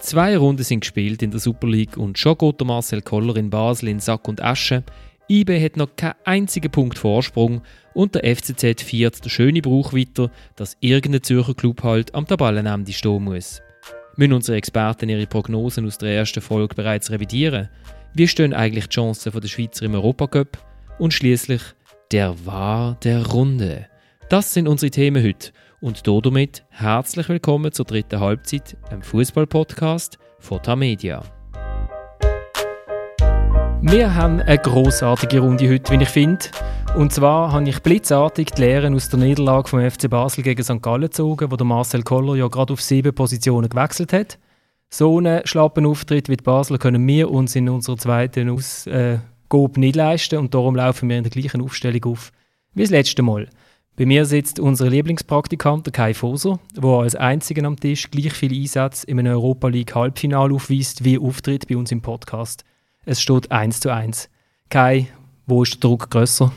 Zwei Runden sind gespielt in der Super League und schon geht Marcel Koller in Basel in Sack und Asche. IB hat noch keinen einzigen Punkt Vorsprung und der FCZ feiert der schöne Brauch weiter, dass irgendein Zürcher Club halt am Tabellenende stehen muss. Müssen unsere Experten ihre Prognosen aus der ersten Folge bereits revidieren? Wie stehen eigentlich die Chancen der Schweizer im Europacup? Und schließlich der War der Runde. Das sind unsere Themen heute. Und damit herzlich willkommen zur dritten Halbzeit, einem Fußball-Podcast von Tamedia. Wir haben eine großartige Runde heute, wie ich finde. Und zwar habe ich blitzartig die Lehren aus der Niederlage vom FC Basel gegen St. Gallen gezogen, wo der Marcel Koller ja gerade auf sieben Positionen gewechselt hat. So einen schlappen Auftritt wie die Basel können wir uns in unserer zweiten Ausgabe nicht leisten und darum laufen wir in der gleichen Aufstellung auf wie das letzte Mal. Bei mir sitzt unser Lieblingspraktikant, der Kai Foser, der als einziger am Tisch gleich viele Einsätze in einem Europa League Halbfinale aufweist wie Auftritt bei uns im Podcast. Es steht 1 zu 1. Kai, wo ist der Druck grösser?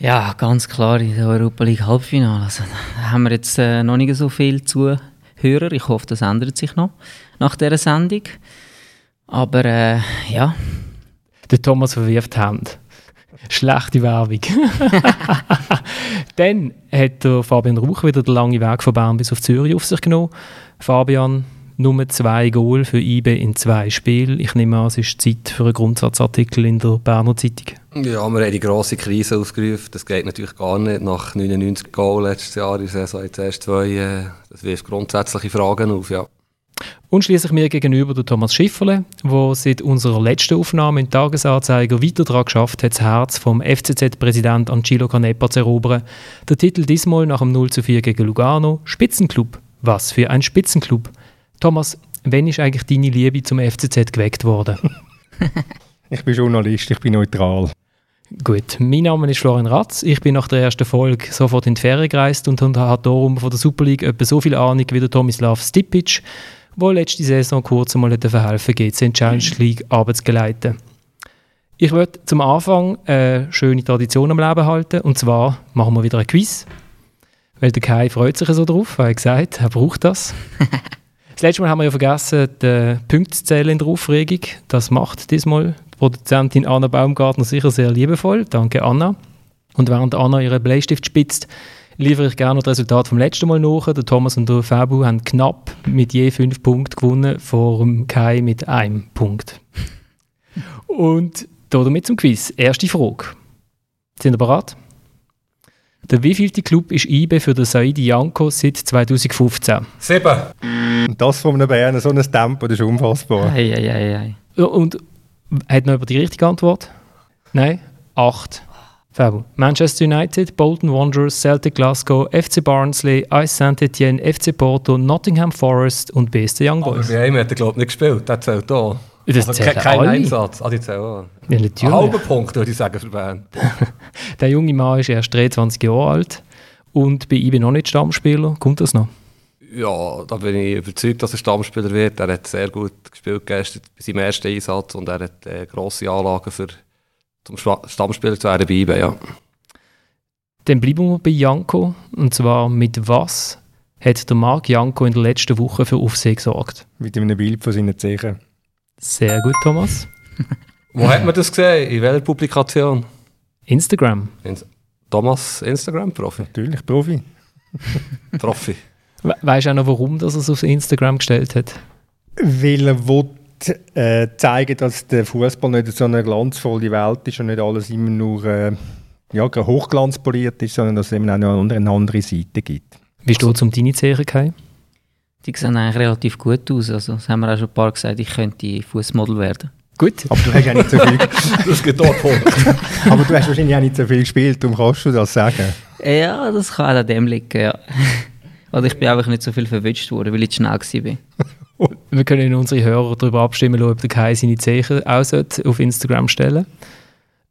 Ja, ganz klar in der Europa League Halbfinale. Also, da haben wir jetzt äh, noch nicht so viel Zuhörer. Ich hoffe, das ändert sich noch nach dieser Sendung. Aber äh, ja. Der Thomas verwirft die Hand. Schlechte Werbung. Dann hat der Fabian Rauch wieder den langen Weg von Bern bis auf Zürich auf sich genommen. Fabian, nur zwei Goal für IBE in zwei Spielen. Ich nehme an, es ist Zeit für einen Grundsatzartikel in der Berner Zeitung. Ja, wir haben die grosse Krise ausgerufen. Das geht natürlich gar nicht. Nach 99 Goal letztes Jahr in Saison jetzt erst zwei. Äh, das wirft grundsätzliche Fragen auf, ja. Und schließlich mir gegenüber der Thomas Schifferle, der seit unserer letzten Aufnahme im Tagesanzeiger weiter daran geschafft hat, das Herz vom FCZ-Präsident Angelo Canepa zu erobern. Der Titel diesmal nach dem 0 zu 4 gegen Lugano, Spitzenclub. Was für ein Spitzenclub. Thomas, wann ist eigentlich deine Liebe zum FCZ geweckt worden? ich bin Journalist, ich bin neutral. Gut, mein Name ist Florian Ratz. Ich bin nach der ersten Folge sofort in die Ferien gereist und habe darum von der Super League etwa so viel Ahnung wie der Tomislav Stipic wo letzte Saison kurz einmal verhelfen GC in Challenge League arbeitsgeleiten. Ich würde zum Anfang eine schöne Tradition am Leben halten und zwar machen wir wieder ein Quiz. Weil der Kai freut sich so drauf, weil er gesagt er braucht das. das letzte Mal haben wir ja vergessen, die Punkte zu zählen in der Aufregung. Das macht diesmal die Produzentin Anna Baumgartner sicher sehr liebevoll. Danke, Anna. Und während Anna ihren Bleistift spitzt, liefere ich gerne das Resultat vom letzten Mal nach. Der Thomas und der Fabu haben knapp mit je fünf Punkten gewonnen, vor dem Kai mit einem Punkt. und damit zum Quiz. Erste Frage. Sind ihr bereit? Der wievielte Club ist IBE für den Saidi Janko seit 2015? Sieben. Und das von einem Berner, so ein Tempo, das ist unfassbar. Ei, ei, ei, ei. Und hat noch über die richtige Antwort? Nein? Acht. Fabio. Manchester United, Bolton Wanderers, Celtic Glasgow, FC Barnsley, Ice St. Etienne, FC Porto, Nottingham Forest und BSC Young Boys. Aber bei einem hat er glaube ich nicht gespielt, der zählt auch. Das also ke kein alle. Einsatz, ah, die zählen auch. Ja, natürlich. Ein halber Punkt würde ich sagen für Bern. der junge Mann ist erst 23 Jahre alt und bei IB noch nicht Stammspieler. Kommt das noch? Ja, da bin ich überzeugt, dass er Stammspieler wird. Er hat sehr gut gespielt gestern bei seinem ersten Einsatz und er hat äh, grosse Anlagen für zum Stammspieler zu werden bei ja. Dann bleiben wir bei Janko. Und zwar mit was hat der Marc Janko in der letzten Woche für Aufsehen gesorgt? Mit einem Bild von seinen Zehen. Sehr gut, Thomas. Wo hat man das gesehen? In welcher Publikation? Instagram. In Thomas Instagram-Profi? Natürlich, Profi. Profi. We weißt du auch noch, warum das er es auf Instagram gestellt hat? Weil er will äh, zeigen, dass der Fußball nicht so eine glanzvolle Welt ist und nicht alles immer nur äh, ja, hochglanzpoliert ist, sondern dass es eben auch noch eine andere Seite gibt. Wie steht es um deine Zehen, Kai? Die sehen eigentlich relativ gut aus. Also, das haben wir auch schon ein paar gesagt, ich könnte Fußmodel werden. Gut. Aber du hast ja nicht so viel. das geht auch Aber du hast wahrscheinlich auch nicht so viel gespielt, darum kannst du das sagen. Ja, das kann auch an dem liegen, ja. Oder ich bin einfach nicht so viel verwünscht worden, weil ich schnell war. Wir können unsere Hörer darüber abstimmen, ob der Kai seine Zeichen auch auf Instagram stellen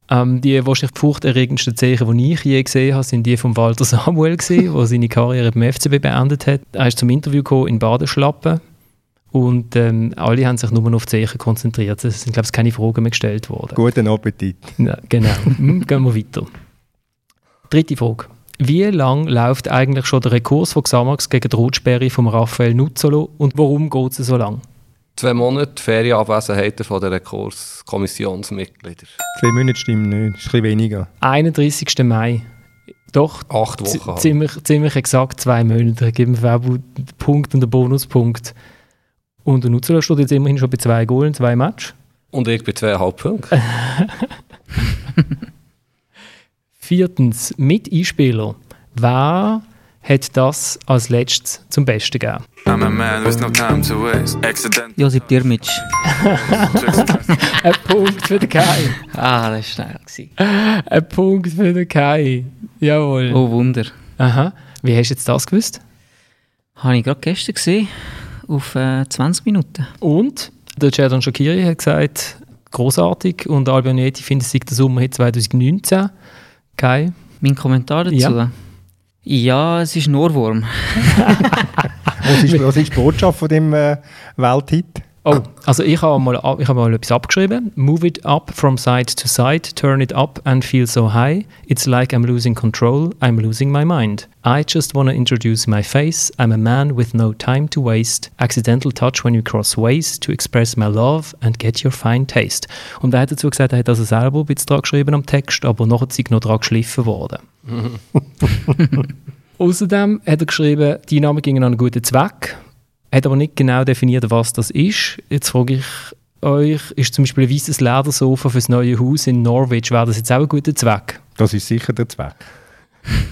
ähm, Die wahrscheinlich furchterregendsten Zeichen, die ich je gesehen habe, sind die von Walter Samuel, der seine Karriere beim FCB beendet hat. Er ist zum Interview gekommen in Badeschlappen und ähm, alle haben sich nur auf die Zeichen konzentriert. Es sind, glaube ich, keine Fragen mehr gestellt worden. Guten Appetit. Ja, genau. Hm, gehen wir weiter. Dritte Frage. Wie lang läuft eigentlich schon der Rekurs von Xamax gegen die Rotsperre von Raphael Nuzzolo und warum geht es so lang? Zwei Monate Ferienabwesenheiten von der Kurskommissionsmitglieder. Zwei Monate stimmen nicht, ist ein bisschen weniger. 31. Mai. Doch, Acht Wochen. halt. ziemlich, ziemlich exakt zwei Monate. Da geben wir den Punkt und den Bonuspunkt. Und der Nutzler steht jetzt immerhin schon bei zwei Goalen, zwei Matches. Und ich bin zweieinhalb Punkte. Viertens, mit Einspieler. Wer hat das als letztes zum Besten gegeben? I'm a man with no time to waste. Accident. Josip Dirmic. Ein Punkt für den Kai. Ah, das war schnell. Gewesen. Ein Punkt für den Kai. Jawohl. Oh Wunder. Aha. Wie hast du jetzt das gewusst? Habe ich gerade gestern gesehen. Auf äh, 20 Minuten. Und der Jadon Shakiri hat gesagt, großartig und Albionetti findet es sei der Sommerhit 2019. Kai? Mein Kommentar dazu. Ja. Ja, es ist ein Ohrwurm. Was ist, was ist die Botschaft von dem äh, Welthit? Oh, also ich habe mal, ich habe mal etwas abgeschrieben. Move it up from side to side, turn it up and feel so high. It's like I'm losing control, I'm losing my mind. I just want to introduce my face. I'm a man with no time to waste. Accidental touch when you cross ways to express my love and get your fine taste. Und er hat dazu gesagt, er hat also selber ein bisschen dran geschrieben am Text, aber nachher ist noch dran geschliffen worden. Außerdem hat er geschrieben, die Namen gingen an einen guten Zweck, hat aber nicht genau definiert, was das ist. Jetzt frage ich euch, ist zum Beispiel ein weißes Ledersofa für das neue Haus in Norwich, wäre das jetzt auch ein guter Zweck? Das ist sicher der Zweck.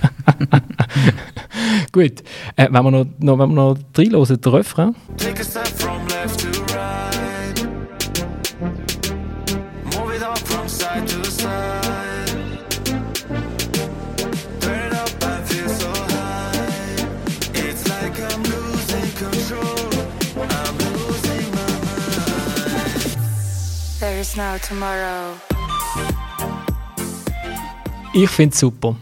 Gut, äh, wenn wir noch, noch, wenn wir noch reinhören, der Refrain. Take a step from left to is no tomorrow. Ich finde es super.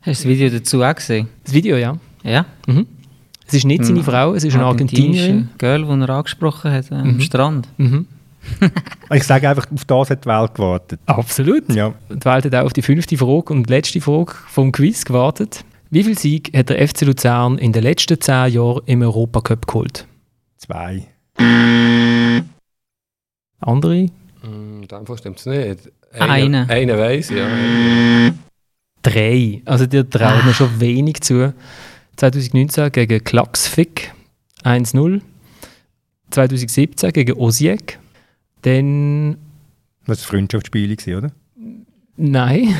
Hast du das Video dazu auch gesehen? Das Video, ja. Ja. Es ist nicht seine Mhm. Frau, es ist eine Argentinierin. Girl, die er angesprochen hat, äh, am Strand. Mhm. Ich sage einfach, auf das hat die Welt gewartet. Absolut. Ja. Die Welt hat auch auf die fünfte Frage und letzte Frage vom Quiz gewartet. Wie viel Sieg hat der FC Luzern in den letzten zehn Jahren im Europacup geholt? Zwei. Andere? Mm, In dem Fall stimmt es nicht. Eine. Eine weiss, ja. Drei. Also dir traut mir schon wenig zu. 2019 gegen Klaxvik 1-0. 2017 gegen Osijek. Dann. Das war ein Freundschaftsspiel, oder? Nein.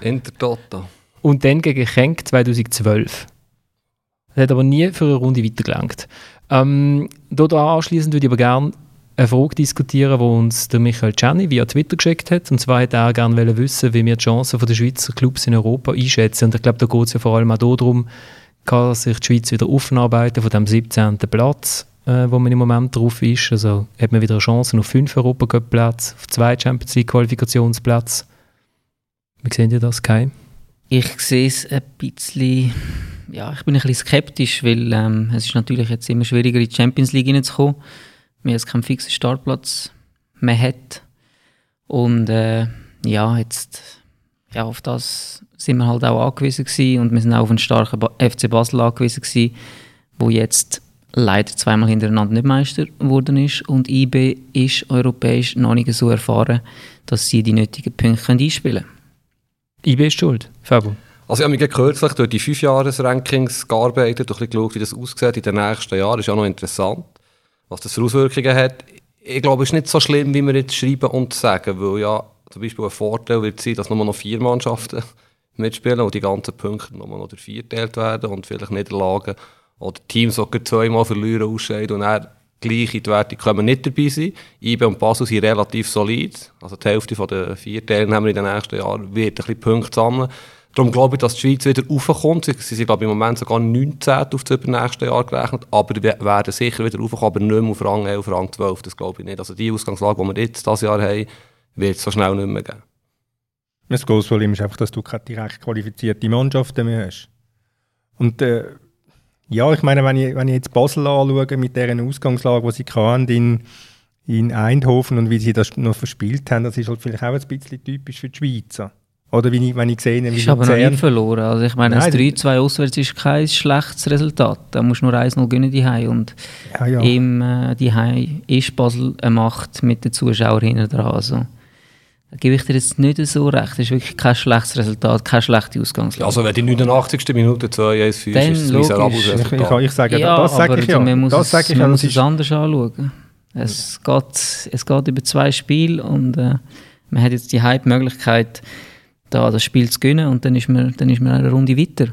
Intertoto. Und dann gegen Genk 2012. Das hat aber nie für eine Runde weitergelangt. Ähm, da anschließend würde ich aber gerne eine Frage diskutieren, die uns der Michael Czerny via Twitter geschickt hat. Und zwar hat er gerne wissen, wie wir die Chancen der Schweizer Clubs in Europa einschätzen. Und ich glaube, da geht es ja vor allem auch darum, kann sich die Schweiz wieder aufarbeiten von dem 17. Platz, äh, wo man im Moment drauf ist. Also hat man wieder eine Chance auf fünf Europacup-Plätze, auf zwei Champions League-Qualifikationsplätze. Wie sehen ihr das, Kai? Ich sehe es ein bisschen, ja, ich bin ein bisschen skeptisch, weil ähm, es ist natürlich jetzt immer schwieriger in die Champions League hineinzukommen. Man jetzt keinen fixen Startplatz mehr hat. Und äh, ja, jetzt, ja, auf das sind wir halt auch angewiesen gewesen und wir sind auch auf einen starken ba FC Basel angewiesen gewesen, wo jetzt leider zweimal hintereinander nicht Meister geworden ist und IB ist europäisch noch nicht so erfahren, dass sie die nötigen Punkte einspielen können. IB ist schuld, Fabo. Also ich habe mich gerade kürzlich durch die Fünfjahres-Rankings gearbeitet und ein bisschen geschaut, wie das aussieht in den nächsten Jahren. ist ja noch interessant, was das für Auswirkungen hat. Ich glaube, es ist nicht so schlimm, wie wir jetzt schreiben und sagen, weil ja zum Beispiel ein Vorteil wird sein, dass nur noch vier Mannschaften mitspielen und die ganzen Punkte nur noch durch vier geteilt werden und vielleicht Niederlagen oder Teams, gerade zweimal verlieren, ausscheiden und dann gleich in die Wertung können nicht dabei sein. IB und Basel sind relativ solid. Also die Hälfte der vier Teilnehmer in den nächsten Jahren wird ein bisschen Punkte sammeln. Darum glaube ich, dass die Schweiz wieder raufkommt. Sie sind glaube ich, im Moment sogar 19 auf das übernächste Jahr gerechnet, aber werden sicher wieder raufkommen, aber nicht mehr auf Rang 11, Rang 12, das glaube ich nicht. Also die Ausgangslage, die wir jetzt dieses Jahr haben, wird es so schnell nicht mehr geben. Das große Problem ist einfach, dass du keine direkt qualifizierte Mannschaften mehr hast. Und äh, ja, ich meine, wenn ich, wenn ich jetzt Basel anschaue mit deren Ausgangslage, die sie hatten in, in Eindhoven und wie sie das noch verspielt haben, das ist halt vielleicht auch ein bisschen typisch für die Schweizer. Oder wie ich, wenn ich gesehen habe, wie Ist aber noch Luzern- nicht verloren. Also ich meine, Nein, ein 3-2 auswärts ist kein schlechtes Resultat. Da musst du nur 1-0 gewinnen die und ja, ja. im äh, die ist Basel eine Macht mit den Zuschauern hinten dran. Also, da gebe ich dir jetzt nicht so recht. Das ist wirklich kein schlechtes Resultat, keine schlechte Ausgangslage. Also wenn die 89. Minute 2-1 führst, Dann ist es ein logisch. ich, ich, ich sage, ja, das sage ich ja. man muss, das es, sage ich ja. man Das muss es ist, anders anschauen. Es geht, es geht über zwei Spiele und äh, man hat jetzt die Hype-Möglichkeit, da das Spiel zu gewinnen und dann ist man, dann ist man eine Runde weiter.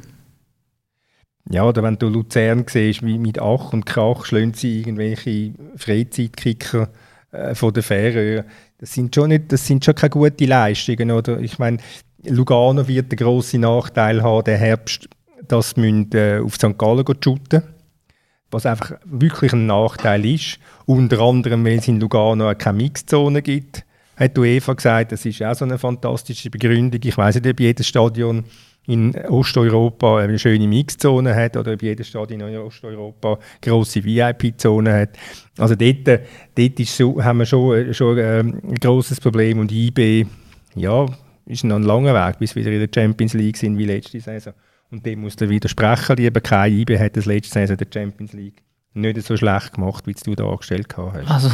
ja, oder wenn du Luzern siehst, wie mit Ach und Krach schlagen sie irgendwelche Freizeitkicker äh, von der Färöer. Das sind schon nicht, das sind schon keine guten Leistungen, oder? Ich meine, Lugano wird den grossen Nachteil haben, den Herbst, dass sie äh, auf St. Gallen shooten was einfach wirklich ein Nachteil ist. Unter anderem, weil es in Lugano keine Mixzone gibt, hat die UEFA gesagt, das ist auch so eine fantastische Begründung. Ich weiß nicht, ob jedes Stadion in Osteuropa eine schöne Mixzone hat oder ob jedes Stadion in Osteuropa grosse VIP-Zonen hat. Also dort, äh, dort ist so, haben wir schon, äh, schon ähm, ein grosses Problem und IB, ja, ist noch ein langer Weg, bis wir wieder in der Champions League sind wie letzte Saison. Und dem muss er widersprechen, lieber Kai IB hat das letzte Saison der Champions League nicht so schlecht gemacht, wie du dargestellt hast. Also,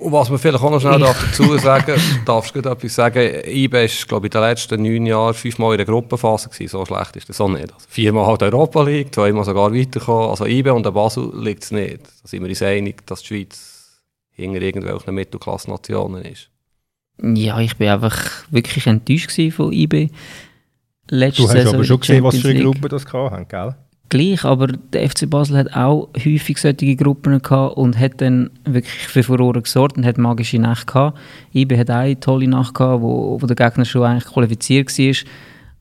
Und was man vielleicht auch noch schnell darf dazu sagen darfst du etwas sagen, IBE ist, glaube ich, in den letzten neun Jahren fünfmal in der Gruppenphase gewesen. So schlecht ist das auch nicht. Also viermal halt Europa League, zweimal sogar weitergekommen. Also IBE und der Basel liegt es nicht. Da sind wir uns einig, dass die Schweiz hinter irgendwelchen Mittelklasse-Nationen ist. ja, ich bin einfach wirklich enttäuscht von IB. Letzte Du hast Saison aber schon gesehen, was für eine. Gruppe das haben, gell? Gleich, aber der FC Basel hat auch häufig solche Gruppen gehabt und hat dann wirklich für Furore gesorgt und hat magische Nacht gehabt. IB hat auch eine tolle Nacht gehabt, wo, wo der Gegner schon eigentlich qualifiziert war,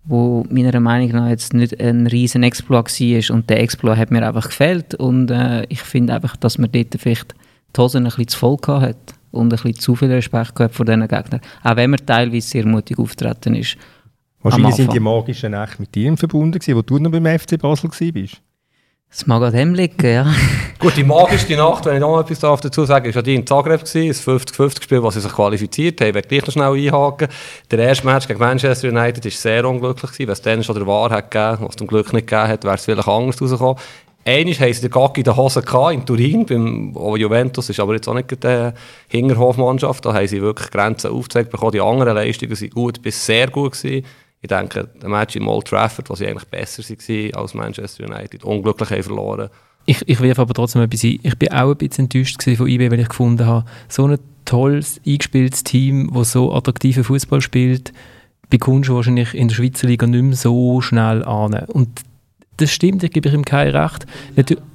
wo meiner Meinung nach jetzt nicht ein riesen Exploit war und der Exploit hat mir einfach gefällt und äh, ich finde einfach, dass man dort vielleicht die Hosen ein bisschen zu voll gehabt hat und ein bisschen zu viel Respekt gehabt vor diesen Gegnern. Auch wenn man teilweise sehr mutig auftreten ist. Wahrscheinlich sind die magischen Nächte mit dir verbunden gewesen, wo du noch beim FC Basel gewesen bist. Das mag an dem liegen, ja. Gut, die magischste Nacht, wenn ich noch etwas darf dazu sagen darf, war die in Zagreb, gewesen, ein 50-50-Spiel, wo sie sich qualifiziert haben. Ich werde gleich noch schnell einhaken. Der erste Match gegen Manchester United war sehr unglücklich. gewesen. Wenn es dann schon der Wahr hat gegeben, was es zum Glück nicht gegeben hat, wäre es vielleicht anders rausgekommen. Einmal haben sie den Gaggi in den Hosen gehabt, in Turin, beim oh, Juventus, ist aber jetzt auch nicht die Hinterhofmannschaft. Da haben sie wirklich Grenzen aufgezeigt bekommen. Die anderen Leistungen waren gut bis sehr gut. Gewesen. Ich denke, der Match im Old Trafford, sie eigentlich besser waren als Manchester United, unglücklich verloren. Ich, ich wirf aber trotzdem etwas ein. Ich bin auch ein bisschen enttäuscht von IB, weil ich gefunden habe, so ein tolles, eingespieltes Team, das so attraktiven Fußball spielt, bekommst du wahrscheinlich in der Schweizer Liga nicht mehr so schnell an. Und das stimmt, ich gebe ihm kein Recht.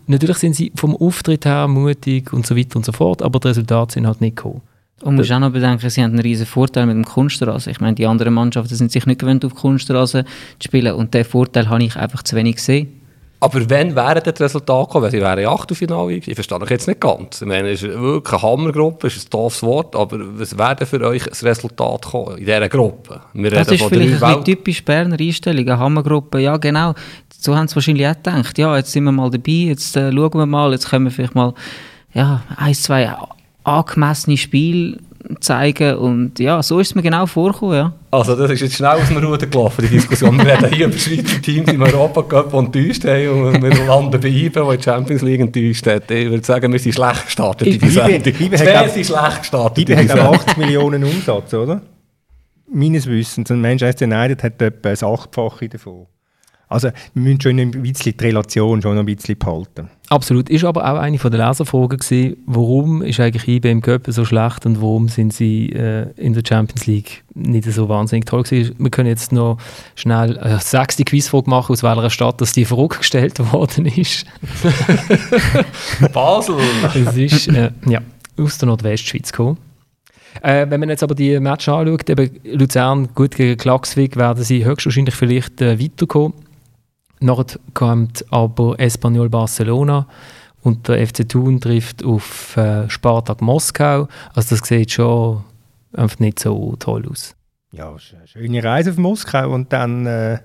Natürlich sind sie vom Auftritt her mutig und so weiter und so fort, aber die Resultate sind halt nicht gekommen. Und musst auch noch bedenken, sie haben einen riesen Vorteil mit dem Kunstrasen. Ich meine, die anderen Mannschaften sind sich nicht gewöhnt, auf Kunstrasen zu spielen. Und diesen Vorteil habe ich einfach zu wenig gesehen. Aber wenn wären das Resultat gekommen, wenn sie wären Achtelfinale? Ich verstehe euch jetzt nicht ganz. Ich meine, es ist wirklich eine Hammergruppe, ist ein doofes Wort, aber was wäre für euch das Resultat gekommen in dieser Gruppe? Wir Das ist vielleicht ein drei bisschen Welt- typisch Berner Einstellung, eine Hammergruppe. Ja, genau. So haben sie wahrscheinlich auch gedacht. Ja, jetzt sind wir mal dabei, jetzt äh, schauen wir mal, jetzt können wir vielleicht mal ja, ein, zwei angemessene Spiele zeigen. Und ja, so ist es mir genau vorgekommen, ja. Also das ist jetzt schnell aus dem Ruder gelaufen, die Diskussion. Wir reden hier über Schweizer Teams im Europacup, die enttäuscht haben und wir landen bei IBE, die in die Champions League enttäuscht hat. Ich würde sagen, wir sind schlecht gestartet in die IBE Sendung. IBE sind schlecht gestartet IBE in hat die auch Sendung. 80 Millionen Umsatz, oder? Meines Wissens. Und Manchester United hat etwa ein Achtfache davon. Also wir müssen schon ein bisschen die Relation schon ein bisschen behalten. Absolut. Ist aber auch eine von der Leserfragen gewesen, warum ist eigentlich IB im Cup so schlecht und warum sind sie äh, in der Champions League nicht so wahnsinnig toll gewesen. Wir können jetzt noch schnell eine sechste Quizfrage machen, aus welcher Stadt das die Frage gestellt worden ist. Basel. Es ist äh, ja, aus der Nordwestschweiz gekommen. Äh, wenn man jetzt aber die Match anschaut, eben Luzern gut gegen Klaxvik, werden sie höchstwahrscheinlich vielleicht äh, weiterkommen. Nachher kommt aber Espanyol Barcelona und der FC Thun trifft auf äh, Spartak Moskau. Also das sieht schon einfach nicht so toll aus. Ja, sch- schöne Reise auf Moskau und dann äh,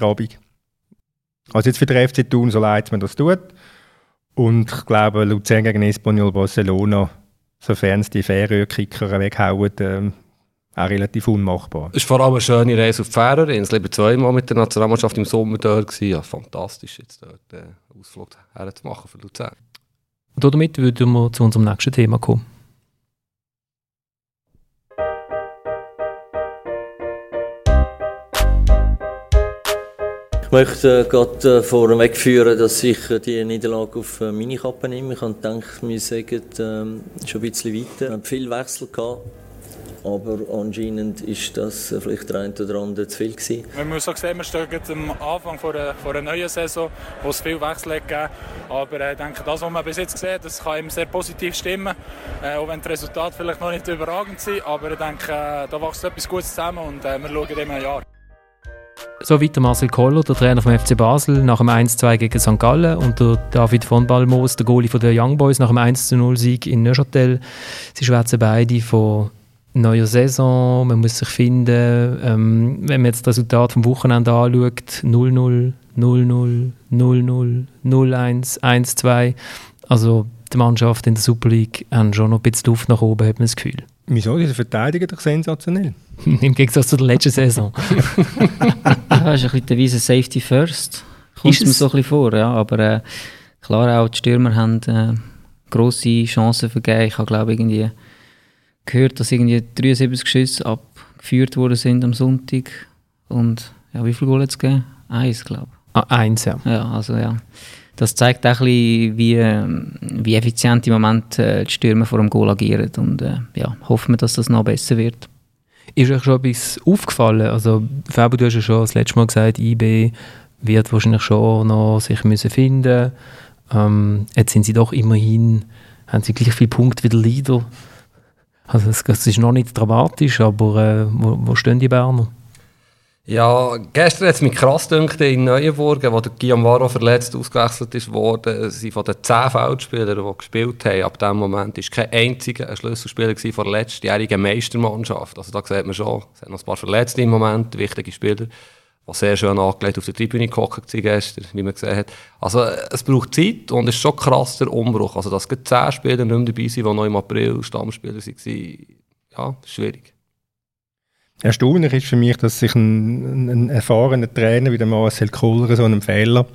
Abend. Also jetzt für den FC Thun, so leid man das tut. Und ich glaube, Luzern gegen Espanyol Barcelona, sofern es die Färöer-Kicker weghauen, ähm, auch relativ unmachbar. Es ist vor allem eine schöne Reise auf die Färöerinsel. Ich war zweimal mit der Nationalmannschaft im Sommer dort. Ja, fantastisch, jetzt dort äh, einen Ausflug herzumachen für Luzern. Und damit würden wir zu unserem nächsten Thema kommen. Ich möchte äh, gerade äh, vorweg führen, dass ich die Niederlage auf meine Kappe nehme. Ich habe gedacht, wir sagen ähm, schon ein bisschen weiter. Wir haben viel Wechsel gehabt, aber anscheinend ist das vielleicht der ein oder andere zu viel gewesen. Man muss auch sehen, wir stehen jetzt am Anfang von einer, von einer neuen Saison, wo es viel Wechsel hat gegeben Aber äh, ich denke, das, was man bis jetzt sieht, das kann ihm sehr positiv stimmen. Äh, auch wenn die Resultate vielleicht noch nicht überragend sind. Aber ich denke, äh, da wächst etwas Gutes zusammen und wir schauen immer ein Jahr. So weiter Marcel Koller, der Trainer vom FC Basel, nach dem 1-2 gegen St. Gallen und der David von Balmos, der Goalie von der Young Boys, nach dem 1-0-Sieg in Neuchâtel. Sie schwätzen beide von neuer Saison, man muss sich finden. Ähm, wenn man jetzt das Resultat vom Wochenende anschaut, 0-0, 0-0, 0-0, 0-1, 1-2. Also die Mannschaft in der Super League haben schon noch ein bisschen Luft nach oben, hat man das Gefühl. Wieso? Die verteidigen doch sensationell. Im Gegensatz zu der letzten Saison. Ja, ist ein bisschen die Devise Safety First. Kommt Ist es mir es? so ein bisschen vor, ja. Aber äh, klar, auch die Stürmer haben äh, grosse Chancen vergeben. Ich habe, glaube irgendwie gehört, dass irgendwie 73 Schüsse abgeführt worden sind am Sonntag. Und ja, wie viel Goal hat es gegeben? Eins, glaube ah, eins, ja. ich. Ja, also ja. Das zeigt auch ein bisschen, wie, wie effizient im Moment äh, die Stürmer vor dem Goal agieren. Und äh, ja, hoffen wir, dass das noch besser wird. Ist euch schon etwas aufgefallen? Also, Fabio, du hast ja schon das letzte Mal gesagt, IB wird wahrscheinlich schon noch sich müssen finden ähm, Jetzt sind sie doch immerhin, haben sie gleich viele Punkte wie der Leader. Also, es, es ist noch nicht dramatisch, aber äh, wo, wo stehen die Berner? Ja, gestern hat es mich krass gedacht, in Neuenburg, wo der Guillaume Varro verletzt ausgewechselt ist worden, sind von den 10 Feldspielern, die gespielt haben, ab dem Moment ist kein einziger ein Schlüsselspieler gewesen von der letztjährigen Meistermannschaft. Also da sieht man schon, es hat noch ein paar Verletzte im Moment, wichtige Spieler, die sehr schön angelegt auf der Tribüne gehockt gestern, wie man gesehen hat. Also es braucht Zeit und es ist schon krass der Umbruch. Also dass gerade 10 Spieler nicht mehr dabei sind, die noch im April Stammspieler waren, ja, schwierig. Erstaunlich ist für mich, dass sich ein, ein erfahrener Trainer wie der Marcel Kohler so einen Fehler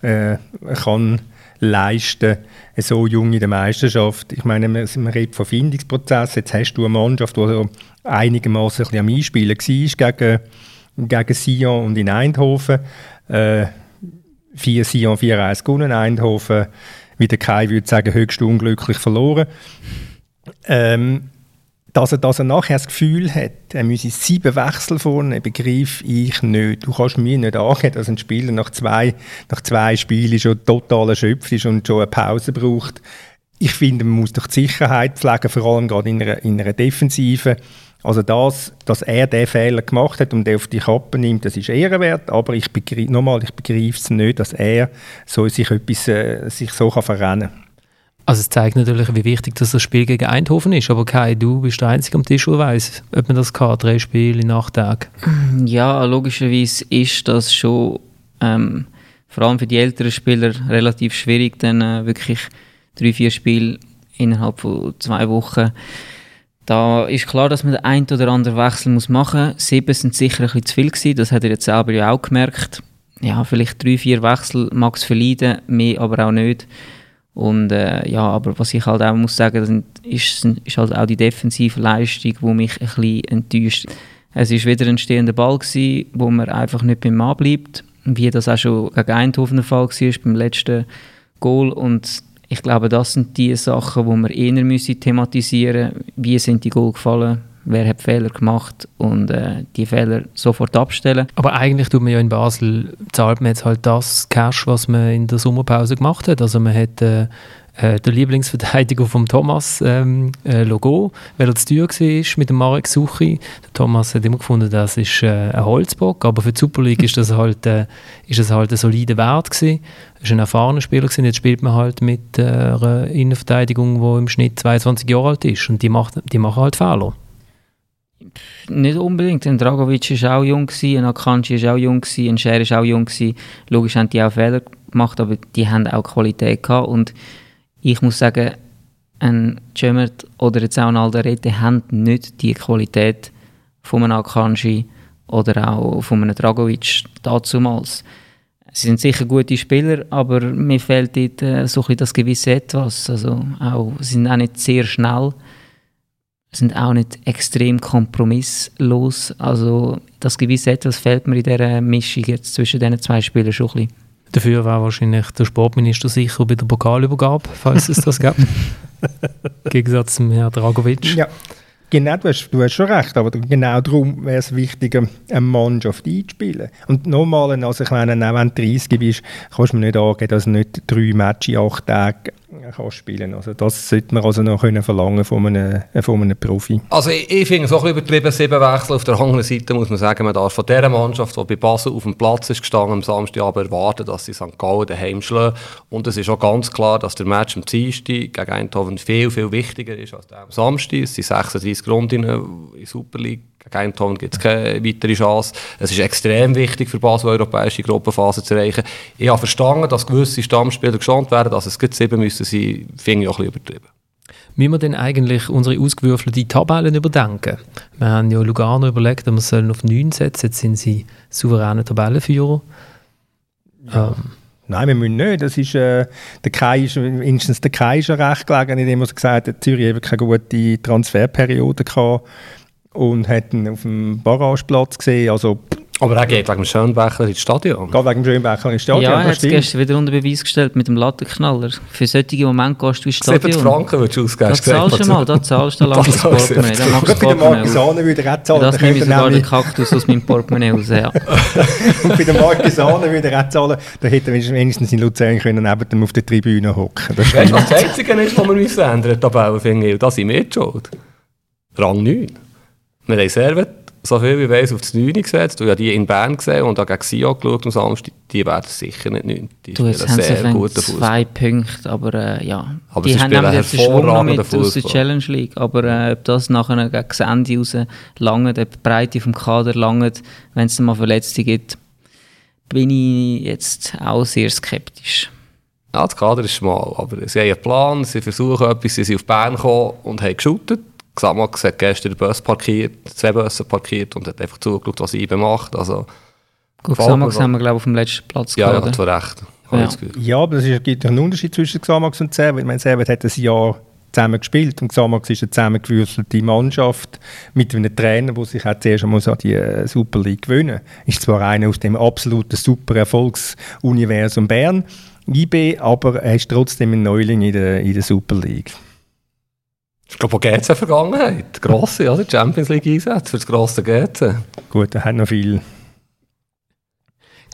äh, kann leisten, so jung in der Meisterschaft. Ich meine, man, man redet von Findungsprozess. Jetzt hast du eine Mannschaft, die einigermaßen ein am Einspielen war gegen, gegen Sion und in Eindhoven. Äh, 4 Sion, 4-1 gewonnen. Eindhoven, wie der Kai würde sagen, höchst unglücklich verloren. Ähm, dass er, dass er nachher das Gefühl hat, er müsse sieben Wechsel vornehmen, begreife ich nicht. Du kannst mir nicht angeben, dass ein Spieler nach zwei, nach zwei Spielen schon total erschöpft ist und schon eine Pause braucht. Ich finde, man muss doch die Sicherheit pflegen, vor allem gerade in einer, in einer Defensive. Also das, dass er den Fehler gemacht hat und den auf die Kappe nimmt, das ist ehrenwert, aber ich begreife, nochmal, ich begreife es nicht, dass er so sich, etwas, äh, sich so kann verrennen kann. Also es zeigt natürlich, wie wichtig dass das Spiel gegen Eindhoven ist. Aber Kai, du bist der Einzige am Tisch, der weiss, ob man das kann, drei Spiele in acht Tagen. Ja, logischerweise ist das schon ähm, vor allem für die älteren Spieler relativ schwierig, dann äh, wirklich drei, vier Spiele innerhalb von zwei Wochen. Da ist klar, dass man den einen oder anderen Wechsel muss machen muss. Sieben sind sicher ein bisschen zu viel gewesen, das hat er jetzt selber ja auch gemerkt. Ja, vielleicht drei, vier Wechsel mag es verleiden, mehr aber auch nicht. Und äh, ja, aber was ich halt auch muss sagen, ist, ist halt auch die defensive Leistung, die mich ein bisschen enttäuscht. Es ist wieder ein stehender Ball gewesen, wo man einfach nicht beim Mann bleibt, wie das auch schon gegen Eindhoven der Fall war beim letzten Goal. Und ich glaube, das sind die Sachen, die wir eher müssen thematisieren müssen. Wie sind die Goal gefallen? Wer hat Fehler gemacht? Und äh, die Fehler sofort abstellen. Aber eigentlich tut man ja in Basel, zahlt man jetzt halt das Cash, was man in der Sommerpause gemacht hat. Also man hat äh, äh, der Lieblingsverteidiger von Thomas ähm, äh, Logo, weil er zu teuer war mit dem Marek Suchi. Der Thomas hat immer gefunden, das ist äh, ein Holzbock, aber für die Super League ist das halt, äh, ist das halt ein solider Wert gewesen. Ist ein erfahrener Spieler gewesen. Jetzt spielt man halt mit äh, einer Innenverteidigung, die im Schnitt 22 Jahre alt ist und die, macht, die machen halt Fehler. Nicht unbedingt. Ein Dragovic war auch jung, ein Akanji war auch jung, ein Scher war auch jung. Logisch haben die auch Fehler gemacht, aber die haben auch Qualität gehabt. Und ich muss sagen, ein Cemert oder jetzt auch ein Alderete haben nicht die Qualität, von einem Akanji oder auch von einem Dragovic dazumals. Sie sind sicher gute Spieler, aber mir fehlt dort äh, so ein das gewisse Etwas. Also auch, sie sind auch nicht sehr schnell, sind auch nicht extrem kompromisslos. Also das gewisse Etwas fehlt mir in dieser Mischung jetzt zwischen diesen zwei Spielern schon ein bisschen. Dafür war wahrscheinlich der Sportminister sicher bei der Pokalübergabe, falls es das gab. Im Gegensatz zum Herrn Dragovic. Ja, genau, du hast, du hast schon recht, aber genau darum wäre es wichtig, eine Mannschaft einzuspielen. Und nochmal, also ich meine, auch wenn du 30 bist, kannst du mir nicht angeben, dass du nicht drei Matches in acht Tagen kannst spielen Also das sollte man also noch können verlangen von einem, von einem Profi. Also ich, ich finde es auch ein bisschen übertrieben, sieben Wechsel. Auf der anderen Seite muss man sagen, man darf von dieser Mannschaft, die bei Basel auf dem Platz ist gestanden, am Samstagabend erwarten, dass sie St. Gallen daheim schlagen. Und es ist auch ganz klar, dass der Match am Dienstag gegen Eindhoven viel, viel wichtiger ist als der am Samstag. Es sind 36 Runden in der Super League. Gegen Eindhoven gibt es keine weitere Chance. Es ist extrem wichtig für Basel, europäische Gruppenphase zu erreichen. Ich habe verstanden, dass gewisse Stammspieler geschont werden, dass es gerade sieben müssen sein, finde ich auch ein bisschen übertrieben. Müssen wir denn eigentlich unsere ausgewürfelten Tabellen überdenken? Wir haben ja Lugano überlegt, wir sollen auf 9 setzen. Jetzt sind sie souveräne Tabellenführer. Ähm, Nein, wir müssen nicht. Das ist, äh, der Kai ist, der Kai ist ja recht gelegen, indem er gesagt hat, Zürich eben keine gute Transferperiode gehabt und hat ihn auf dem Barrageplatz gesehen. Also, Aber er geht wegen dem Schönbecher ins Stadion. gerade wegen dem Schönbecher ins Stadion, ja, er hat es gestern wieder unter Beweis gestellt mit dem Lattenknaller. Für solche Momente gehst du ins 70 Stadion. Franken würdest du ausgeben. Da zahlst du mal, da zahlst du lang Das ins zahlst du. Portemonnaie. Da machst du das bei der Portemonnaie auf. Marquisane würde er auch zahlen. Das nehme ich sogar den Kaktus aus meinem Portemonnaie raus. Ja. Und bei der Marquisane würde er auch zahlen. Da hätte er wenigstens in Luzern können neben dem auf der Tribüne hocken. Das was das Einzige ist, was wir ändern müssen, Tabelle, finde ich? Und Das sind wir die schuld. Rang 9. Wir haben Servet, so viel wie weiss, auf das 9 gesetzt. Und ich habe die in Bern gesehen und habe gegen Sion geschaut am Samstag. Die werden sicher nicht 9. Die Du, jetzt haben sehr guten Fußball. zwei Punkte, aber äh, ja. Aber die haben nämlich den Schwung noch mit aus der Fußball. Challenge League. Aber äh, ob das nachher gegen das Ende raus langt, ob die Breite vom Kader langt, wenn es mal Verletzte gibt, bin ich jetzt auch sehr skeptisch. Ja, das Kader ist schmal, aber sie haben einen Plan, sie versuchen etwas, sie sind auf Bern gekommen und haben geshootet. Xamax hat gestern den Bus parkiert, zwei Busse parkiert und hat einfach zugeschaut, was IBE macht. Also, Gut, Xamax haben wir glaube ich auf dem letzten Platz ja, ja, gehabt, hat oder? recht. Ja. Ja, aber es gibt einen Unterschied zwischen Xamax und Servet. Ich meine, Servet hat ein Jahr zusammen gespielt und Xamax ist eine zusammengewürfelte Mannschaft mit einem Trainer, der sich auch zuerst einmal an die äh, Super League gewöhnen Ist zwar einer aus dem absoluten super Erfolgsuniversum Bern, IB, aber er ist trotzdem ein Neuling in der, in der Super League. Ich glaube, auch GC Vergangenheit. Grosse, oder? Champions League Einsätze für das grosse GC. Gut, er hat noch viel.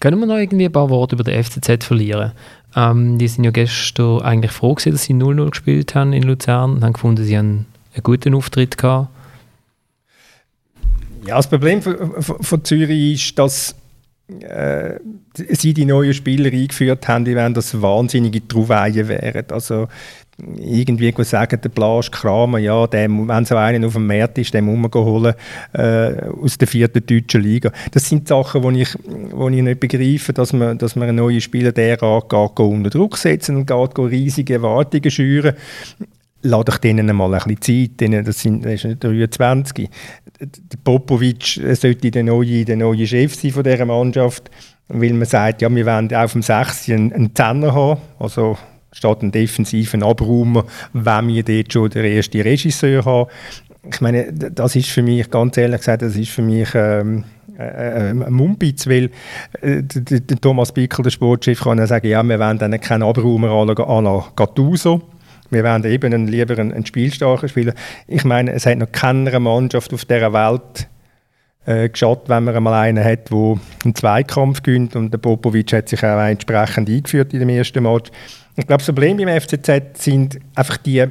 Können wir noch irgendwie ein paar Worte über den FCZ verlieren? Ähm, die sind ja gestern eigentlich froh gewesen, dass sie 0-0 gespielt haben in Luzern und haben gefunden, sie haben einen guten Auftritt gehabt. Ja, das Problem von, von, von Zürich ist, dass äh, sie die neuen Spieler eingeführt haben, die wären das wahnsinnige Trouvaille wären. Also irgendwie sagen, der Blasch Kramer, ja, der, wenn so einen auf dem Markt ist, den muss man holen äh, aus der vierten deutschen Liga. Das sind Sachen, die ich, ich nicht begreife, dass man, dass man einen neuen Spieler derart geht unter Druck setzen und geht, geht riesige Erwartungen schüren. Lass doch denen mal ein bisschen Zeit, denen, das, sind, das ist nicht 23. Der Popovic sollte der neue, der neue Chef sein von dieser Mannschaft, weil man sagt, ja, wir wollen auf dem 6 einen, einen Zehner haben, also statt einen defensiven Abraumer, wenn wir dort schon den ersten Regisseur haben. Ich meine, das ist für mich, ganz ehrlich gesagt, das ist für mich ähm, äh, äh, ein Mumpitz, weil äh, der, Thomas Bickel, der Sportchef, kann ja sagen, ja, wir wollen dann keinen Abraumer à la Gattuso. Wir wollen eben einen, lieber einen, einen spielstarken Spieler. Ich meine, es hat noch keine Mannschaft auf dieser Welt äh, geschaut, wenn man einmal einen hat, der einen Zweikampf gewinnt. Und der Popovic hat sich auch entsprechend eingeführt in dem ersten Match. Ich glaube, das Problem beim FCZ sind einfach die,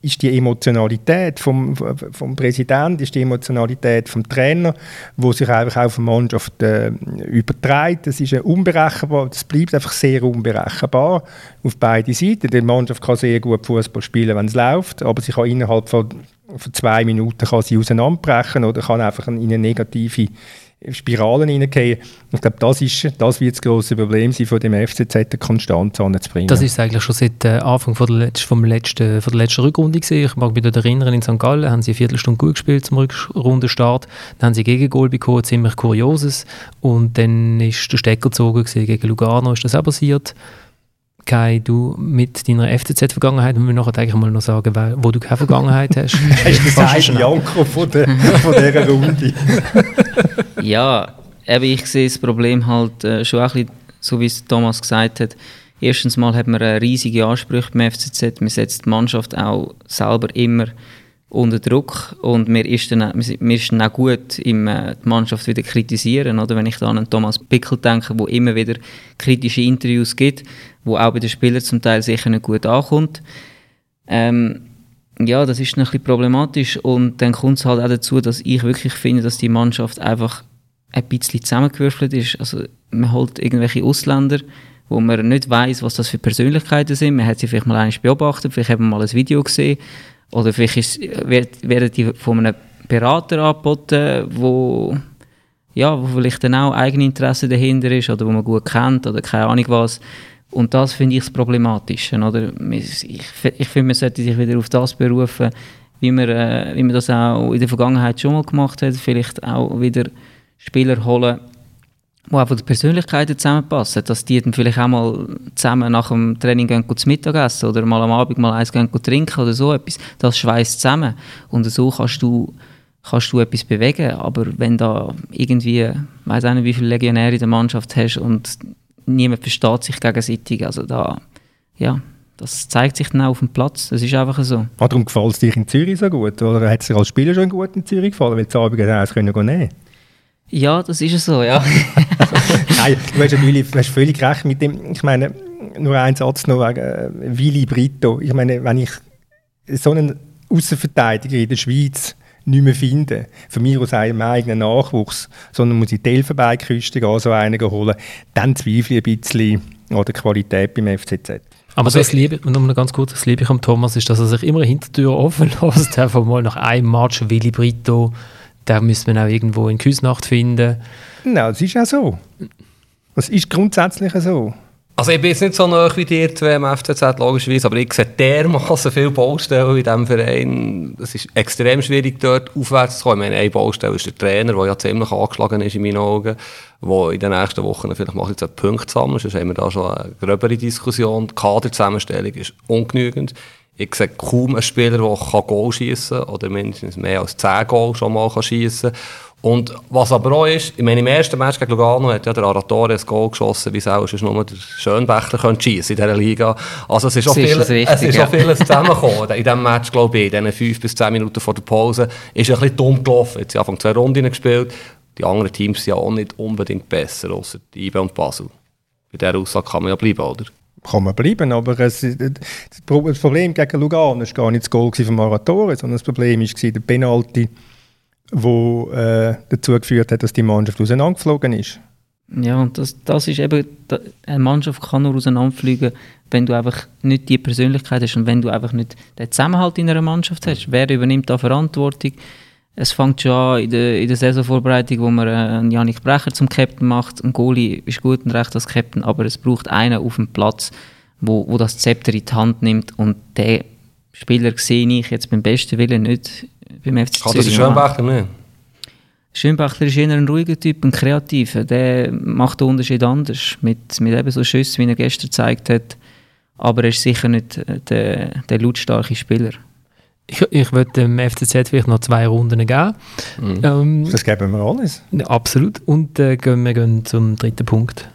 ist die Emotionalität vom, vom Präsidenten, ist die Emotionalität vom Trainer, wo sich einfach auf die Mannschaft äh, überträgt. Das ist unberechenbar, das bleibt einfach sehr unberechenbar auf beide Seiten. Die Mannschaft kann sehr gut Fußball spielen, wenn es läuft, aber sie kann innerhalb von, von zwei Minuten kann sie auseinanderbrechen oder kann einfach in eine negative Spiralen hineingehen. Ich glaube, das, ist, das wird das grosse Problem sein, von dem FCZ eine Konstanz anzubringen. Das ist eigentlich schon seit äh, Anfang von der, Letz vom letzten, von der letzten Rückrunde gesehen. Ich mag mich dort erinnern, in St. Gallen haben sie eine Viertelstunde gut gespielt zum Rückrundenstart. Dann haben sie Gegengol bekommen, ziemlich kurioses. Und dann ist der Stecker gezogen gewesen. gegen Lugano ist das auch passiert. Kai, du mit deiner FCZ-Vergangenheit, müssen wir nachher eigentlich mal noch sagen, weil- wo du keine Vergangenheit hast. Hast du gesagt, schon- Janko von, der, von dieser Runde? Ja, eben ich sehe das Problem halt äh, schon ein bisschen, so wie es Thomas gesagt hat. Erstens mal hat man äh, riesige Ansprüche beim FCZ. Man setzt die Mannschaft auch selber immer unter Druck und mir ist dann, mir ist dann auch gut, im, äh, die Mannschaft wieder kritisieren. Oder? Wenn ich da an Thomas Pickel denke, wo immer wieder kritische Interviews gibt, wo auch bei den Spielern zum Teil sicher nicht gut ankommt. Ähm, ja, das ist ein bisschen problematisch und dann kommt es halt auch dazu, dass ich wirklich finde, dass die Mannschaft einfach ein bisschen zusammengewürfelt ist. Also man holt irgendwelche Ausländer, wo man nicht weiß, was das für Persönlichkeiten sind. Man hat sie vielleicht mal einmal beobachtet, vielleicht haben wir mal ein Video gesehen oder vielleicht wird, werden die von einem Berater angeboten, wo ja, wo vielleicht dann auch Eigeninteresse dahinter ist oder wo man gut kennt oder keine Ahnung was. Und das finde ich das Problematische. Oder? Ich, ich finde, man sollte sich wieder auf das berufen, wie man, äh, wie man das auch in der Vergangenheit schon mal gemacht hat. Vielleicht auch wieder Spieler holen, die einfach die Persönlichkeiten zusammenpassen. Dass die dann vielleicht auch mal zusammen nach dem Training gehen, gehen zu Mittagessen oder mal am Abend mal eins gehen, gehen trinken oder so etwas. Das schweißt zusammen. Und so kannst du kannst du etwas bewegen. Aber wenn da irgendwie, weiß auch nicht, wie viele Legionäre in der Mannschaft hast und niemand versteht sich gegenseitig, also da, ja, das zeigt sich dann auch auf dem Platz. Das ist einfach so. Ah, darum gefällt es dir in Zürich so gut? Oder hat es dir als Spieler schon gut in Zürich gefallen, weil du Abend eins können nehmen Ja, das ist so, ja. Nein, du hast natürlich du hast völlig recht mit dem. Ich meine, nur ein Satz noch wegen äh, Willi Brito. Ich meine, wenn ich so einen Außenverteidiger in der Schweiz nicht mehr finde, von mir aus einem eigenen Nachwuchs, sondern muss ich die Elfenbeinküste gehen, so einen holen, dann zweifle ich ein bisschen an der Qualität beim FCZ. Aber das Liebe, und noch ganz kurz, das Liebe am Thomas ist, dass er sich immer eine Hintertür offen lässt. Einfach mal nach einem Match Willi Brito, der müsste man auch irgendwo in Küsnacht finden. Nein, das ist auch so. Das ist grundsätzlich so. Also ich bin jetzt nicht so nah wie dir zwei im FCZ, logischerweise, aber ich sehe dermaßen viele Baustellen in diesem Verein. Es ist extrem schwierig, dort aufwärts zu kommen. Ich meine, eine Baustelle ist der Trainer, der ja ziemlich angeschlagen ist in meinen Augen, der in den nächsten Wochen vielleicht mal jetzt Punkte sammeln. Sonst haben wir da schon eine gröbere Diskussion. Die Kaderzusammenstellung ist ungenügend. Ich sehe kaum einen Spieler, der Goal schießen kann oder mindestens mehr als 10 Goal schon mal schiessen kann. Und was aber auch ist, ich meine, im ersten Match gegen Lugano hat ja der Aratore ein Goal geschossen, wie es auch ist, nur der Schönbächler könnte schiessen in dieser Liga. Also es ist auch Das ist viel, das es ist ja. auch vieles zusammengekommen. In diesem Match, glaube ich, in diesen 5 bis 10 Minuten vor der Pause, ist ein bisschen dumm gelaufen. Jetzt haben Anfang zwei Runden gespielt. Die anderen Teams sind ja auch nicht unbedingt besser, außer die IBE und Basel. Bei dieser Aussage kann man ja bleiben, oder? Kann man bleiben, aber es, das Pro- das Problem gegen Lugano war gar nicht das Goal von Maratore, sondern das Problem war der Penalty, wo äh, dazu geführt hat, dass die Mannschaft auseinandergeflogen ist. Ja, und das, das ist eben, eine Mannschaft kann nur auseinanderfliegen, wenn du einfach nicht die Persönlichkeit hast und wenn du einfach nicht den Zusammenhalt in einer Mannschaft hast. Wer übernimmt da Verantwortung? Es fängt schon an in der, in der Saisonvorbereitung, wo man äh, einen Janik Brecher zum Captain macht. Ein Goalie ist gut und recht als Captain, aber es braucht einen auf dem Platz, wo, wo das Zepter in die Hand nimmt und der Spieler sehe ich jetzt beim besten Willen nicht beim FC Kann das ein Zürich. Schönbächler nicht? Schönbachler ist eher ein ruhiger Typ, ein kreativer. Der macht den Unterschied anders. Mit, mit eben so Schüssen, wie er gestern gezeigt hat. Aber er ist sicher nicht äh, der, der lautstarke Spieler. Ich, ich würde dem FCZ vielleicht noch zwei Runden geben. Ähm, Das geben wir alles. absolut. Und äh, gehen wir gehen zum dritten Punkt.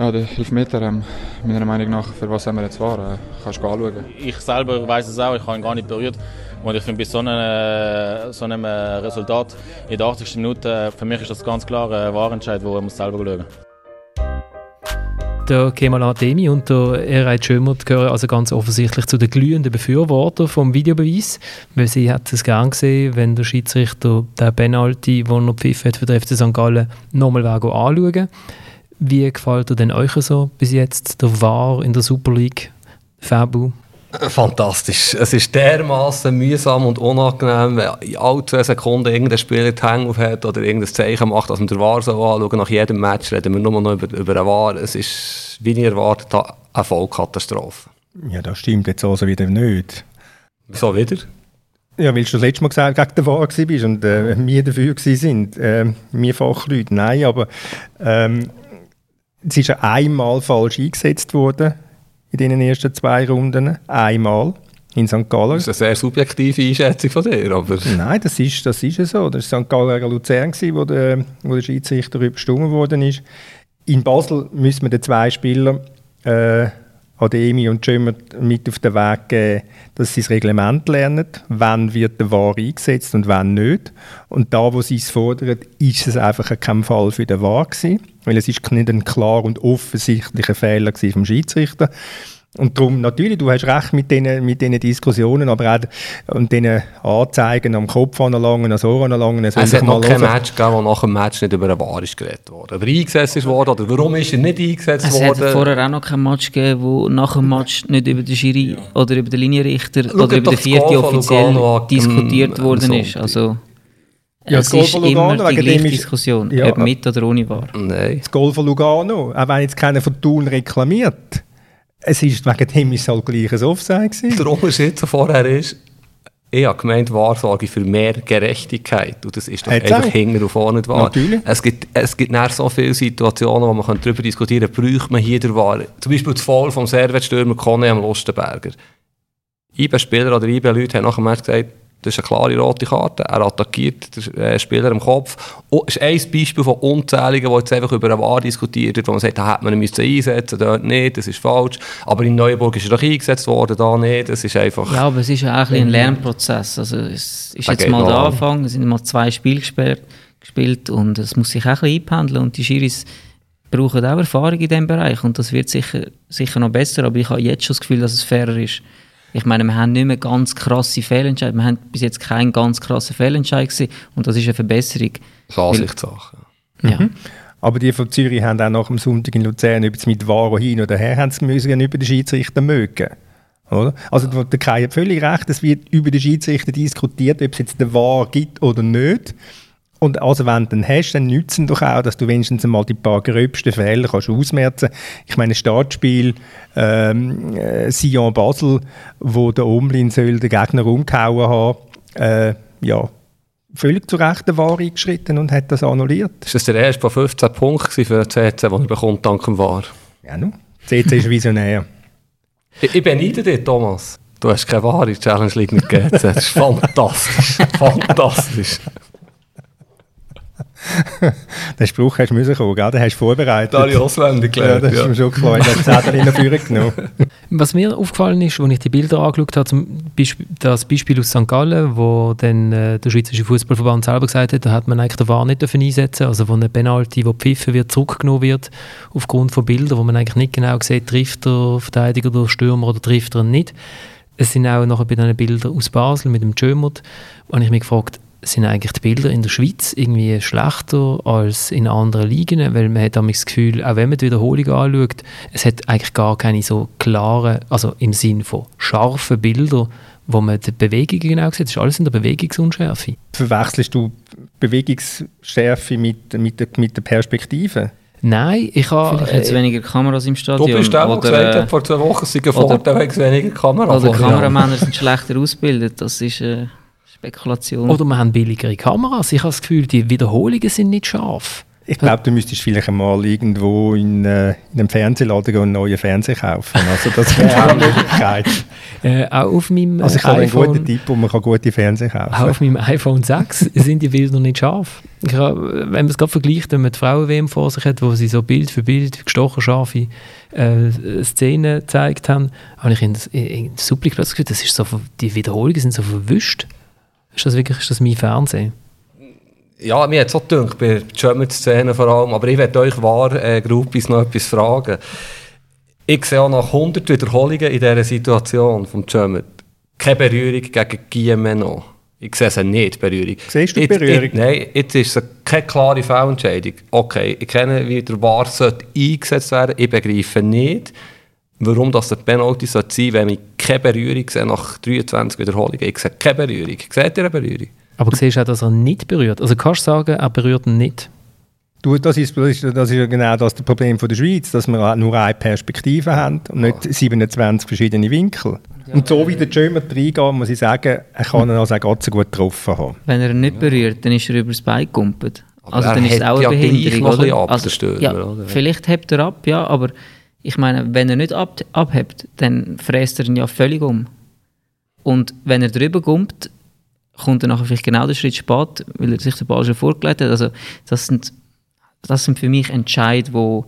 Ja, der Elfmeter, ähm, meiner Meinung nach, für was haben wir jetzt war, äh, kannst du anschauen. Ich selber weiß es auch, ich habe ihn gar nicht berührt. Und ich finde, bei so einem, äh, so einem äh, Resultat in der 80. Minute, äh, für mich ist das ganz klar ein Wahrentscheid, wo man muss selber schauen Der Kemal Ademi und der Erhard Schömert gehören also ganz offensichtlich zu den glühenden Befürwortern vom Videobeweis, weil sie hat es gern gesehen, wenn der Schiedsrichter den Penalty, den er pfiffen hat für den FC St. Gallen, nochmal anschauen Wie gefällt er denn euch so bis jetzt, der VAR in der Super League, Fabu? Fantastisch. Es ist dermaßen mühsam und unangenehm, wenn in alle zwei Sekunden irgendein Spieler die Hänge aufhat oder irgendein Zeichen macht, dass man der War so anschauen. Nach jedem Match reden wir nur noch über, über den War. Es ist, wie ich erwartet habe, eine Vollkatastrophe. Ja, das stimmt jetzt also wieder nicht. Wieso wieder? Ja, weil du das letzte Mal gesagt gegen den War warst und äh, wir dafür sind. Äh, wir Fachleute, nein, aber ähm, es ist einmal falsch eingesetzt worden in den ersten zwei Runden. Einmal in St. Gallen. Das ist eine sehr subjektive Einschätzung von dir, aber... Nein, das ist, das ist so. Das war St. Gallen gegen Luzern, wo der, wo der Schiedsrichter überstimmt worden ist. In Basel müssen wir den zwei Spieler, äh, Ademi und Schömer, mit auf den Weg geben, dass sie das Reglement lernen, wann wird der VAR eingesetzt und wann nicht. Und da, wo sie es fordern, ist es einfach kein Fall für den VAR gewesen, weil es ist nicht ein klar und offensichtlicher Fehler vom Schiedsrichter. Und darum, natürlich, du hast recht mit diesen mit den Diskussionen, aber auch und diesen Anzeigen am Kopf anlangen, ans Ohr anlangen. Es hat noch kein Match gegeben, wo nach dem Match nicht über einen War ist geredet wurde. Oder eingesetzt ist worden, oder warum ist er nicht eingesetzt Es worden. hat vorher auch noch kein Match gegeben, wo nach dem Match nicht über den Schiri oder über den Linienrichter Schaut oder über den vierten offiziell Lugano an, diskutiert am worden ist. Also, Ja, das es ist von immer Lugano, die wegen gleiche Diskussion, Ja, ob mit oder ohne war. Nein. Das Goal von Lugano, auch wenn jetzt keiner von Thun reklamiert, es ist wegen dem ist es halt gleich ein Offside gewesen. Der Unterschied zu vorher ist, ich habe gemeint, Wahr sorge für mehr Gerechtigkeit. Und das ist doch Hat's einfach auch. hinten und vorne wahr. Natürlich. Es gibt, es gibt nachher so viele Situationen, wo man darüber diskutieren kann, braucht man hier der Wahr. Zum Beispiel das Foul vom Servetstürmer Kone am Lustenberger. IB-Spieler oder IB-Leute haben nach dem Match gesagt, das ist eine klare rote Karte. Er attackiert den äh, Spieler im Kopf. Oh, das ist ein Beispiel von unzähligen, wo jetzt einfach über eine Wahr diskutiert wird, wo man sagt, da hätte man ihn einsetzen dort nicht, das ist falsch. Aber in Neuburg ist er doch eingesetzt worden, da nicht. Das ist einfach... Ja, aber es ist ja auch ein, Lernprozess. Also es ist jetzt mal der an. Anfang, es sind mal zwei Spiele gesperrt, gespielt und es muss sich auch ein bisschen einpendeln und die Schiris brauchen auch Erfahrung in diesem Bereich und das wird sicher, sicher noch besser, aber ich habe jetzt schon das Gefühl, dass es fairer ist. Ich meine, wir haben nicht mehr ganz krasse Fehlentscheide, wir haben bis jetzt keinen ganz krassen Fehlentscheid gesehen und das ist eine Verbesserung. Das ist Ansichtssache. Ja. Aber die von Zürich haben auch nach dem Sonntag in Luzern, ob es mit Varo hin oder her, haben sie müssen über den Schiedsrichter mögen. Oder? Also der der Kai hat völlig recht, es wird über den Schiedsrichter diskutiert, ob es jetzt den War gibt oder nicht. Und also wenn du den hast, dann nützt es doch auch, dass du wenigstens einmal die paar gröbsten Fehler kannst ausmerzen. Ich meine, Startspiel ähm, äh, Sion Basel, wo der Omlin soll den Gegner umgehauen haben, äh, ja, völlig zu Recht den War eingeschritten und hat das annulliert. Ist das der erste von 15 Punkten für den CC, den er bekommt, dank dem War? Ja, nu. CC ist visionär. Ich, ich beneide dich, Thomas. Du hast keine wahre Challenge League mit GC. Das ist fantastisch. fantastisch. Den Spruch hast du müssen kommen, gell? den hast du vorbereitet. Da habe ich auswendig ja, gelernt. das ist Ja, mir schon klar. Ich habe das Zettel in der Führung genommen. Was mir aufgefallen ist, als ich die Bilder angeschaut habe, zum Beispiel, das Beispiel aus St. Gallen, wo dann äh, der Schweizerische Fußballverband selber gesagt hat, da hat man eigentlich den VAR nicht dürfen einsetzen also wo eine Penalty, die pfiffen wird, zurückgenommen wird, aufgrund von Bildern, wo man eigentlich nicht genau sieht, trifft der Verteidiger den Stürmer oder trifft er nicht. Es sind auch nachher bei diesen Bildern aus Basel mit dem Jömert, und ich mich gefragt, sind eigentlich die Bilder in der Schweiz irgendwie schlechter als in anderen Ligen? Weil man hat das Gefühl, auch wenn man die Wiederholung anschaut, es hat eigentlich gar keine so klaren, also im Sinn von scharfen Bilder, wo man die Bewegungen genau sieht. Es ist alles in der Bewegungsunschärfe. Verwechselst du Bewegungsschärfe mit, mit, der, mit der Perspektive? Nein, ich habe... Vielleicht hat es weniger Kameras im Du Stadion. bist der, der gesagt hat, vor zwei Wochen, es sei ein Vorteil, weniger Kamera oder. Kameramänner sind schlechter ausgebildet. Das ist äh, Spekulation. Oder wir haben billigere Kameras. Ich habe das Gefühl, die Wiederholungen sind nicht scharf. Ich glaube, du müsstest vielleicht einmal irgendwo in, äh, in einem Fernsehladen gehen und einen neuen Fernseher kaufen. Also das wäre auch eine Möglichkeit. Äh, auch auf meinem Also ich habe einen iPhone... guten Tipp, wo man kann gute Fernseher kaufen Auch kann. auf meinem iPhone 6 sind die Bilder nicht scharf. Ich hab, wenn man es gerade vergleicht, wenn man die Frauen-WM vor sich hat, wo sie so Bild für Bild gestochen scharfe äh, Szenen gezeigt haben, habe ich in, in, in Supplik plötzlich gefühlt, das ist so, die Wiederholungen sind so verwischt. Ist das wirklich ist das mein Fernsehen? Ja, mir hat es auch gedacht, bei der German-Szene vor allem. Aber ich werde euch wahr, äh, Gruppis noch etwas fragen. Ich sehe auch nach 100 Wiederholungen in dieser Situation vom German keine Berührung gegen Guillemeno. Ich sehe sie nicht, Berührung. Siehst du die Berührung? jetzt- Nein, jetzt ist es keine klare Fehlentscheidung. Okay, ich kenne, wie der VAR sollte eingesetzt werden Ich begreife nicht, warum das der Penalty sollte sein wenn ich keine Berührung gesehen nach 23 Wiederholungen. Ich sehe keine Berührung. Seht ihr eine Berührung? Aber siehst du auch, dass er nicht berührt? Also kannst du sagen, er berührt ihn nicht? Du, das, ist, das, ist, das ist ja genau das Problem von der Schweiz, dass wir nur eine Perspektive haben und nicht 27 verschiedene Winkel. Und so wie der Jömer reingeht, muss ich sagen, er kann ihn also auch Gott so gut getroffen haben. Wenn er ihn nicht berührt, dann ist er übers Bein gegumpelt. Aber Also er dann ist es auch eine ja gleich Behinderung, oder? ab, Also, ja, oder? vielleicht hebt er ab, ja, aber ich meine, wenn er nicht ab, abhebt, dann fräst er ihn ja völlig um. Und wenn er drüber kommt, kommt er nachher vielleicht genau den Schritt spät, weil er sich den Ball schon vorgelegt hat. Also das sind, das sind für mich Entscheid, wo,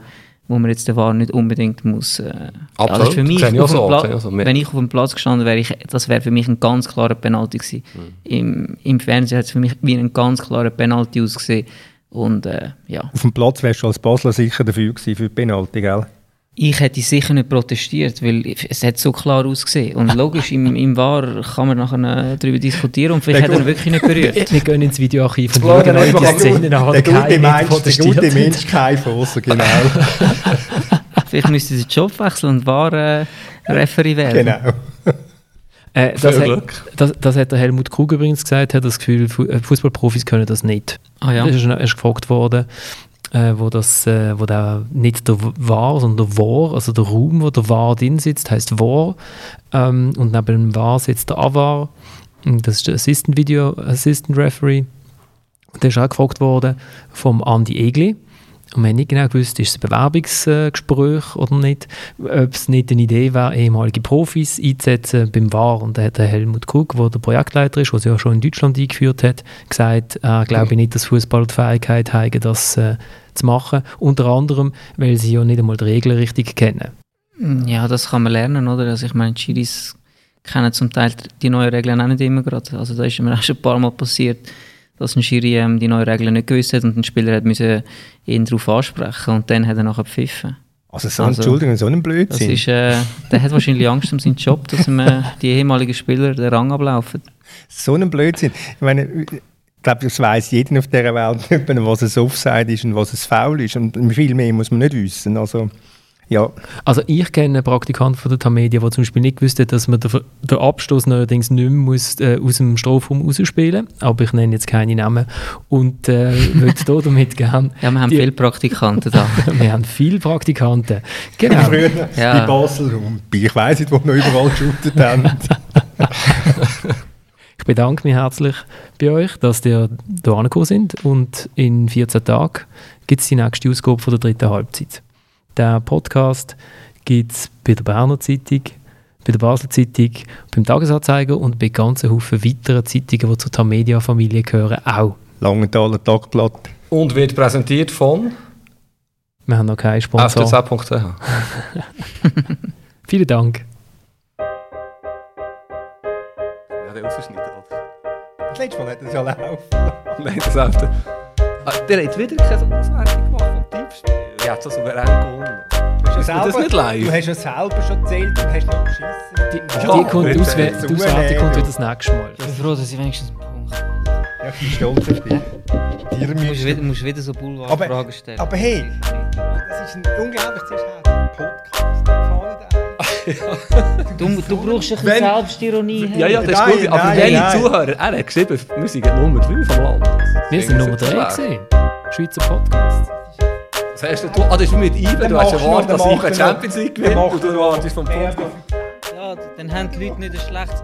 wo man jetzt der Wahr nicht unbedingt muss. Äh, Absolut, ist für mich ich auf so, Pla- so. wenn ich auf dem Platz gestanden wäre, ich, das wäre für mich ein ganz klarer Penalty gewesen. Hm. Im, Im Fernsehen hat es für mich wie ein ganz klarer Penalty ausgesehen. Und äh, ja, Auf dem Platz wärst du als Basler sicher dafür gewesen für die Penalty, gell? Ich hätte sicher nicht protestiert, weil es hat so klar ausgesehen. Und logisch, im, im War kann man nachher äh, darüber diskutieren und vielleicht hat er wirklich nicht berührt. Wir gehen ins Videoarchiv und Schauen euch einfach die an. Szenen an, Der gute Mensch, der protestiert gute. Mensch, kein Fosser, genau. vielleicht müsste sie den Job wechseln und War äh, Referee werden. genau. Äh, das, hat, Glück. das, das hat der Helmut Krug übrigens gesagt, hat das Gefühl, äh, Fußballprofis können das nicht. Ah ja. Das ist erst gefragt worden, äh, wo das, äh, wo der nicht der war, sondern der War, also der Raum, wo der War drin sitzt, heißt War. Ähm, und neben dem War sitzt der Avar. Das ist der Assistant Video Assistant Referee. Der ist auch gefragt worden vom Andi Egli. Und wir haben nicht genau gewusst, ist es ein Bewerbungsgespräch oder nicht, ob es nicht eine Idee wäre, ehemalige Profis einzusetzen beim VAR. Und da hat der Helmut Krug, der der Projektleiter ist, der es ja schon in Deutschland eingeführt hat, gesagt, er glaube nicht, dass Fußballer die Fähigkeit haben, das äh, zu machen. Unter anderem, weil sie ja nicht einmal die Regeln richtig kennen. Ja, das kann man lernen, oder? Also ich meine, die Schiris kennen zum Teil die neuen Regeln auch nicht immer gerade. Also da ist mir auch schon ein paar Mal passiert, dass ein Schiri ähm, die neuen Regeln nicht gewusst hat und ein Spieler hat müssen ihn darauf ansprechen und dann hat er nachher gepfiffen. Also, so, Also, Entschuldigung, so ein Das Blödsinn. ist, äh, der hat wahrscheinlich Angst um seinen Job, dass ihm äh, die ehemaligen Spieler den Rang ablaufen. So ein Blödsinn. Ich meine, ich glaube, das weiß jeder auf dieser Welt was ein Offside ist und was ein Foul ist. Und viel mehr muss man nicht wissen. Also, ja, Also ich kenne einen Praktikanten von der Tamedia, der zum Beispiel nicht gewusst hat, dass man den, Abstoß neuerdings nicht mehr muss, äh, aus dem Strafraum rausspielen muss. Aber ich nenne jetzt keine Namen. Und äh, würde da damit gerne... Ja, wir haben Die- viele Praktikanten da. Wir haben viele Praktikanten. Genau. früher Ja. bei Basel, und ich weiss nicht, wo wir noch überall geshootet haben. Ich bedanke mich herzlich bei euch, dass ihr hier angekommen sind. Und in 14 Tagen gibt es die nächste Ausgabe von der dritten Halbzeit. Der Podcast gibt es bei der Berner Zeitung, bei der Basler Zeitung, beim Tagesanzeiger und bei ganzen Haufen weiteren Zeitungen, die zur Tamedia-Familie gehören, auch. Langenthaler Tagblatt. Und wird präsentiert von Wir haben noch keinen Sponsor. ftz.ch. Vielen Dank. Ja, der Ausschnitt, oder? Das letzte Mal hat es ja laufen. Nein, das. Ah, der hat wieder keine Auswertung gemacht vom Tippspiel. Ja, hat so souverän gewonnen. Ist das nicht Du live? hast ja selber schon gezählt und hast noch geschissen. Die, Ja, die, kommt. Auswer die Auswertung kommt wieder das nächste Mal. Ich bin froh, dass ich wenigstens einen Punkt Ja, ich bin stolz auf dich. Dir Du musst müssen- wieder, musst wieder so Boulevardfragen aber, stellen. aber hey, das ist ein unglaublich zuerst Podcast. Fahren da du, du brauchst ein bisschen Wenn- Selbstironie. Ja, ja, das ist Nein, gut. Aber nein, welche nein. Zuhörer? Er hat geschrieben, wir sind Nummer 3 vom Land. Wir sind Nummer 3 gesehen. Schweizer Podcast. Was hast du? Ah, das ist mit Ivan. Du hast erwartet, dass noch- Champions League gewinnt und du erwartest vom Podcast. Ja, dann haben die Leute nicht ein schlechtes